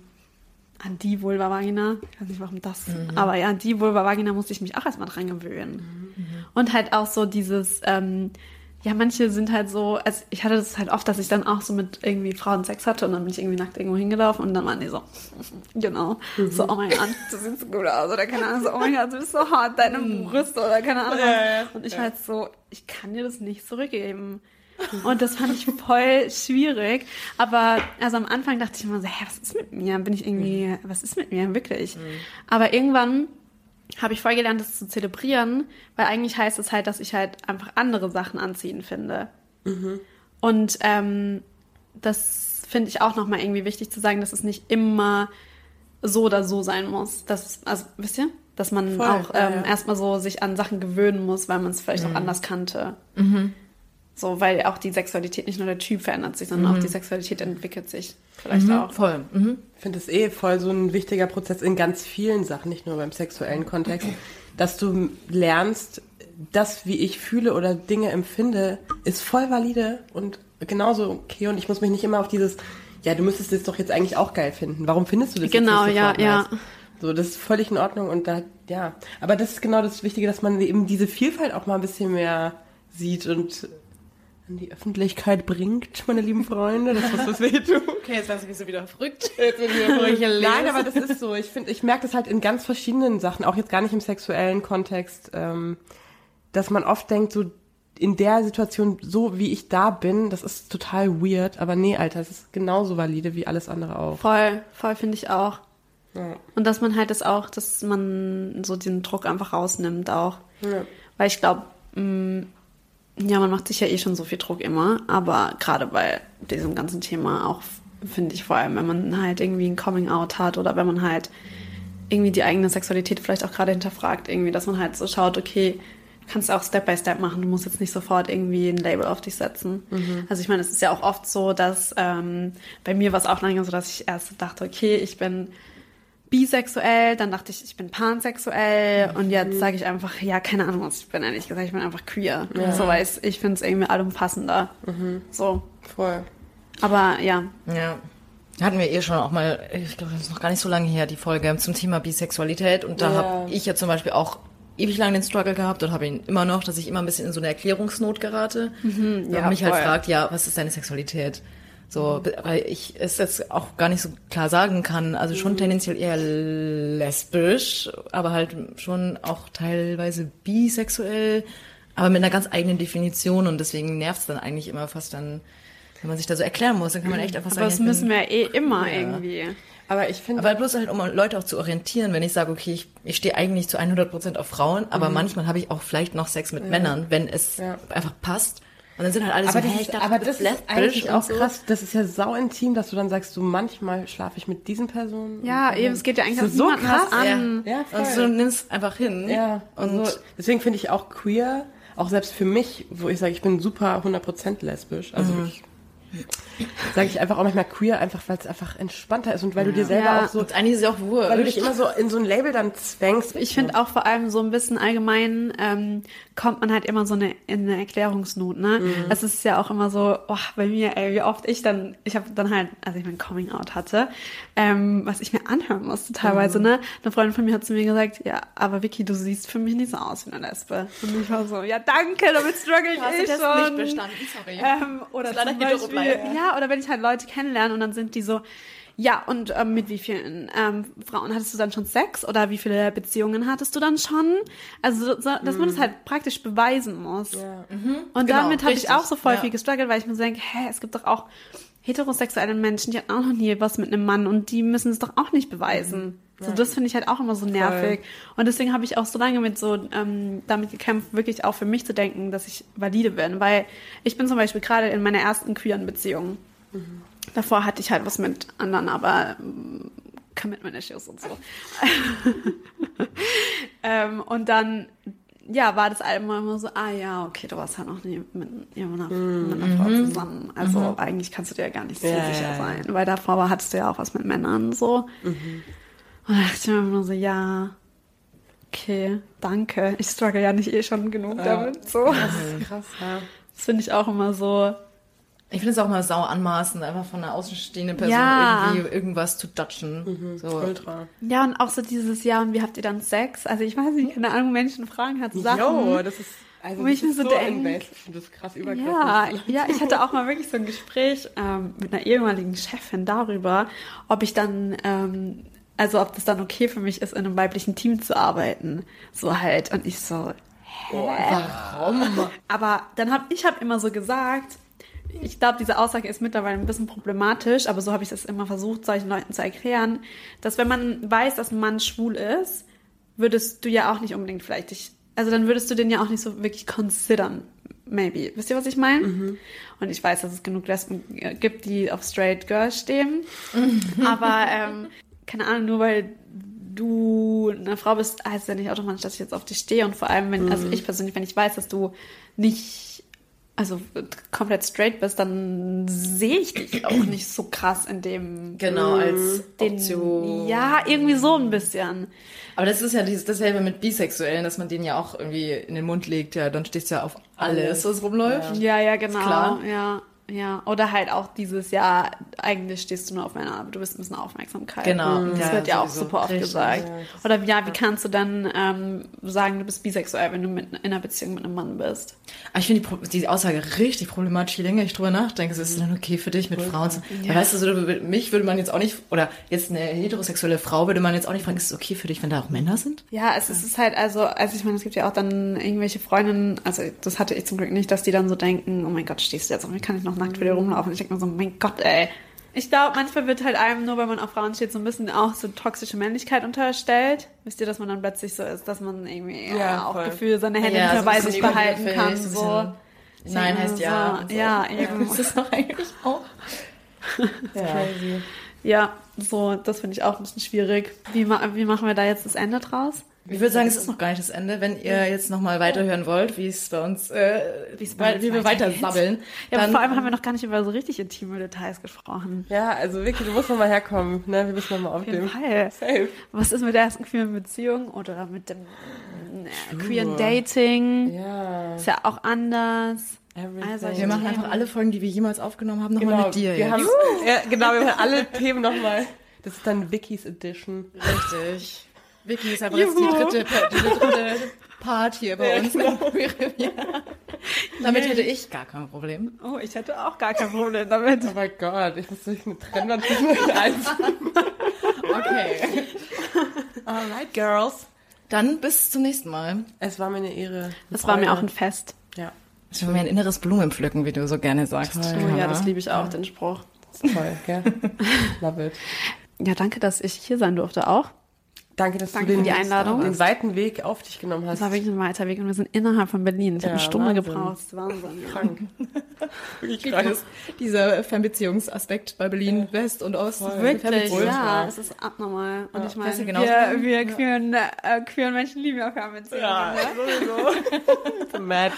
an die Vulva-Vagina, ich weiß nicht warum das, aber ja, an die Vulva-Vagina musste ich mich auch erstmal dran gewöhnen. Und halt auch so dieses, ähm, ja, manche sind halt so, also ich hatte das halt oft, dass ich dann auch so mit irgendwie Frauen Sex hatte und dann bin ich irgendwie nackt irgendwo hingelaufen und dann waren die so, genau, so, oh mein Gott, du siehst so gut aus oder keine Ahnung, so, oh mein Gott, du bist so hart, deine Brüste oder keine Ahnung. Und ich war halt so, ich kann dir das nicht zurückgeben. Und das fand ich voll schwierig. Aber also am Anfang dachte ich immer so, hä, was ist mit mir? Bin ich irgendwie, was ist mit mir wirklich? Aber irgendwann habe ich voll gelernt, das zu zelebrieren, weil eigentlich heißt es halt, dass ich halt einfach andere Sachen anziehen finde. Und ähm, das finde ich auch nochmal irgendwie wichtig zu sagen, dass es nicht immer so oder so sein muss. Das, also, wisst ihr? Dass man Voll, auch ja, ähm, ja. erstmal so sich an Sachen gewöhnen muss, weil man es vielleicht auch anders kannte. So, weil auch die Sexualität, nicht nur der Typ verändert sich, sondern auch die Sexualität entwickelt sich vielleicht auch. Voll. Mhm. Ich finde es eh voll so ein wichtiger Prozess in ganz vielen Sachen, nicht nur beim sexuellen Kontext, dass du lernst, das, wie ich fühle oder Dinge empfinde, ist voll valide und genauso okay und ich muss mich nicht immer auf dieses, ja, du müsstest das doch jetzt eigentlich auch geil finden. Warum findest du das Genau, jetzt nicht ja, ja. So, das ist völlig in Ordnung und da, ja. Aber das ist genau das Wichtige, dass man eben diese Vielfalt auch mal ein bisschen mehr sieht und an die Öffentlichkeit bringt, meine lieben Freunde. Das ist was, was wir hier tun. Okay, jetzt lassen wir so wieder verrückt. Nein, aber das ist so. Ich finde, ich merke das halt in ganz verschiedenen Sachen, auch jetzt gar nicht im sexuellen Kontext, ähm, dass man oft denkt, so in der Situation, so wie ich da bin, das ist total weird. Aber nee, Alter, es ist genauso valide wie alles andere auch. Voll, voll finde ich auch. Ja. Und dass man halt das auch, dass man so den Druck einfach rausnimmt auch. Ja. Weil ich glaube, ja, man macht sich ja eh schon so viel Druck immer, aber gerade bei diesem ganzen Thema auch, finde ich vor allem, wenn man halt irgendwie ein Coming-out hat oder wenn man halt irgendwie die eigene Sexualität vielleicht auch gerade hinterfragt, irgendwie, dass man halt so schaut, okay, du kannst auch Step by Step machen, du musst jetzt nicht sofort irgendwie ein Label auf dich setzen. Also ich meine, es ist ja auch oft so, dass ähm, bei mir war es auch lange so, dass ich erst dachte, okay, ich bin bisexuell, dann dachte ich, ich bin pansexuell und jetzt sage ich einfach, ja, keine Ahnung, was ich bin ehrlich gesagt, ich bin einfach queer. So weiß ich finde es irgendwie allumfassender. So. Voll. Aber ja, Ja. Hatten wir eh schon auch mal, ich glaube, das ist noch gar nicht so lange her, die Folge zum Thema Bisexualität. Und da Ja. habe ich ja zum Beispiel auch ewig lang den Struggle gehabt und habe ihn immer noch, dass ich immer ein bisschen in so eine Erklärungsnot gerate. Mhm, ja, und mich halt voll. fragt, ja, was ist deine Sexualität? So, weil ich es jetzt auch gar nicht so klar sagen kann. Also schon tendenziell eher lesbisch, aber halt schon auch teilweise bisexuell, aber mit einer ganz eigenen Definition und deswegen nervt es dann eigentlich immer fast dann, wenn man sich da so erklären muss, dann kann man echt einfach sagen, aber das müssen wir ja eh immer irgendwie. Aber ich finde, aber bloß halt, um Leute auch zu orientieren, wenn ich sage, okay, ich, ich stehe eigentlich zu 100% auf Frauen, aber manchmal habe ich auch vielleicht noch Sex mit Männern, wenn es Ja. einfach passt. Und dann sind halt alle aber so, das, hey, ich dachte, aber du das ist lesbisch eigentlich und auch so. krass. Das ist ja sau intim, dass du dann sagst, du manchmal schlafe ich mit diesen Personen. Ja, und eben, es geht ja eigentlich so krass. an. Ja, Und voll. so nimmst einfach hin. Ja, Und also, deswegen finde ich auch queer, auch selbst für mich, wo ich sage, ich bin super 100% lesbisch. Also ich sage ich einfach auch manchmal queer, einfach weil es einfach entspannter ist und weil du dir selber Ja. auch so, Und eigentlich ist es ja auch wurscht. weil du dich immer so in so ein Label dann zwängst. Ich finde auch vor allem so ein bisschen allgemein ähm, kommt man halt immer so eine, in eine Erklärungsnot, ne? Es ist ja auch immer so, oh, bei mir, ey, wie oft ich dann, ich habe dann halt, als ich mein Coming Out hatte, ähm, was ich mir anhören musste teilweise, ne? Eine Freundin von mir hat zu mir gesagt, ja, aber Vicky, du siehst für mich nicht so aus wie eine Lesbe. Und ich war so, ja, danke, damit struggle ich eh Test schon. nicht bestanden, sorry. Ähm, oder Ist leider Beispiel, ja, oder wenn ich halt Leute kennenlerne und dann sind die so, ja, und ähm, mit wie vielen ähm, Frauen hattest du dann schon Sex oder wie viele Beziehungen hattest du dann schon? Also, so, dass man das halt praktisch beweisen muss. Ja. Und Genau, damit habe ich auch so voll ja. viel gestruggelt, weil ich mir so denke, hä, es gibt doch auch heterosexuelle Menschen, die hatten auch noch nie was mit einem Mann und die müssen es doch auch nicht beweisen. So, das finde ich halt auch immer so nervig. Und deswegen habe ich auch so lange mit so ähm, damit gekämpft, wirklich auch für mich zu denken, dass ich valide bin. Weil ich bin zum Beispiel gerade in meiner ersten queeren Beziehung. Davor hatte ich halt was mit anderen, aber ähm, Commitment Issues und so. ähm, und dann, ja, war das einmal immer so, ah ja, okay, du warst halt noch nie mit, ja, mit, einer, mit einer Frau zusammen. Also eigentlich kannst du dir ja gar nicht so Ja, sicher ja, ja. sein. Weil davor war, hattest du ja auch was mit Männern so. Und da dachte ich mir immer so, ja, okay, danke. Ich struggle ja nicht eh schon genug damit. So. Das ist krass, ja. Das finde ich auch immer so, Ich finde es auch mal sau anmaßend, einfach von einer außenstehenden Person Ja. irgendwie irgendwas zu judgen. So. Ultra. Ja, und auch so dieses Jahr, und wie habt ihr dann Sex? Also ich weiß nicht, keine Ahnung, Menschen fragen halt so Sachen. Jo, das ist, also Wo ich das mir ist so so. Ich finde das krass übergriffig. Ja, ja, ich hatte auch mal wirklich so ein Gespräch ähm, mit einer ehemaligen Chefin darüber, ob ich dann, ähm, also ob das dann okay für mich ist, in einem weiblichen Team zu arbeiten. So halt. Und ich so, Warum? aber dann habe ich hab immer so gesagt, ich glaube, diese Aussage ist mittlerweile ein bisschen problematisch, aber so habe ich es immer versucht, solchen Leuten zu erklären, dass wenn man weiß, dass ein Mann schwul ist, würdest du ja auch nicht unbedingt vielleicht dich, also dann würdest du den ja auch nicht so wirklich considern, maybe. Wisst ihr, was ich meine? Und ich weiß, dass es genug Lesben äh, gibt, die auf straight Girls stehen, aber ähm, keine Ahnung, nur weil du eine Frau bist, heißt ja nicht automatisch, dass ich jetzt auf dich stehe. Und vor allem, wenn, also ich persönlich, wenn ich weiß, dass du nicht, also komplett straight bist, dann sehe ich dich auch nicht so krass in dem Genau, als den, Option. Ja, irgendwie so ein bisschen. Aber das ist ja dieses, dasselbe mit Bisexuellen, dass man denen ja auch irgendwie in den Mund legt, ja, dann stehst du ja auf alles, was rumläuft. Ja, ja, genau. klar. Ja, ja. Oder halt auch dieses, ja, eigentlich stehst du nur auf Männer, aber du bist ein bisschen Aufmerksamkeit. Genau. Das Ja, wird ja auch super oft Richtig. gesagt. Oder ja, wie kannst du dann ähm, sagen, du bist bisexuell, wenn du mit, in einer Beziehung mit einem Mann bist? Aber ich finde die, die Aussage richtig problematisch, je länger ich drüber nachdenke. Es ist dann okay für dich mit Frauen. zu- Ja. Weißt du, so, mich würde man jetzt auch nicht, oder jetzt eine heterosexuelle Frau würde man jetzt auch nicht fragen, ist es okay für dich, wenn da auch Männer sind? Ja, es, es ist halt, also, also ich meine, es gibt ja auch dann irgendwelche Freundinnen, also das hatte ich zum Glück nicht, dass die dann so denken, oh mein Gott, stehst du jetzt auf mir, kann ich noch nackt für dir rumlaufen? Ich denke mir so, mein Gott, ey. Ich glaube, manchmal wird halt einem, nur weil man auf Frauen steht, so ein bisschen auch so toxische Männlichkeit unterstellt. Wisst ihr, dass man dann plötzlich so ist, dass man irgendwie Ja, ja, auch voll. Gefühl seine Hände Ja, so bisschen sich behalten kann. so Nein heißt ja. So, und so. ja, eben. Das ist doch eigentlich auch. Ja. Crazy. Ja, so, das finde ich auch ein bisschen schwierig. Wie, wie machen wir da jetzt das Ende draus? Ich würde sagen, es ist noch gar nicht das Ende. Wenn ihr jetzt nochmal weiterhören wollt, wie es bei uns, äh, bei wie wir weiter sabbeln, Ja, aber dann vor allem haben wir noch gar nicht über so richtig intime Details gesprochen. Ja, also wirklich, du musst noch mal herkommen, ne? Wir müssen noch mal Auf. Fall. Safe. Was ist mit der ersten queeren Beziehung oder mit dem äh, queeren Dating? Ja. Ist ja auch anders. Also, wir machen einfach alle Folgen, die wir jemals aufgenommen haben, nochmal Genau, mit dir. wir jetzt. haben, ja, genau, wir machen alle Themen noch mal. Das ist dann Vickys Edition. Richtig. Vicky ist einfach jetzt die dritte, die dritte Part hier bei uns. Damit hätte ich gar kein Problem. Oh, ich hätte auch gar kein Problem damit. Oh mein Gott, ich muss durch eine Trennwand zwischen euch eins. Okay. Alright, girls. Dann bis zum nächsten Mal. Es war mir eine Ehre. Das war mir auch ein Fest. Ja, Das ist mir ein inneres Blumenpflücken, wie du so gerne sagst. Toll. Oh ja, das liebe ich auch, den Spruch. toll, gell? Love it. Ja, danke, dass ich hier sein durfte auch. Danke, dass Danke du den, die Einladung. den weiten Weg auf dich genommen hast. Das war wirklich ein weiter Weg und wir sind innerhalb von Berlin. Ich habe Ja, eine Stunde Wahnsinn. gebraucht. Das ist Wahnsinn. krank. Wirklich krank. groß dieser Fernbeziehungsaspekt bei Berlin West und Ost. Wirklich, Fernbeziehung. ja, es ist abnormal. Und ich meine, genauso wir, wir queeren, äh, queeren Menschen lieben ja Fernbeziehungen. Ja, ne? sowieso. A match.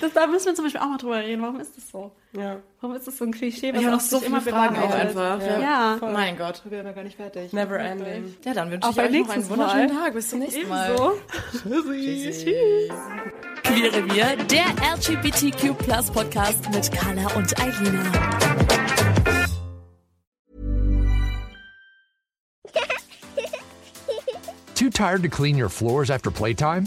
Das, da müssen wir zum Beispiel auch mal drüber reden. Warum ist das so? Ja. Wagen ist das so ein Klischee? Ich habe noch so viele Fragen auch einfach. Ja. Ja. Mein Gott, wir werden gar nicht fertig. Never ending. Ja, dann wünsche Auch ich euch noch einen wunderschönen Mal. Tag. Bis zum nächsten Mal. Ebenso. Tschüssi. Queere Wir, der LGBTQ Podcast mit Carla und Eilina. Too tired to clean your floors after playtime?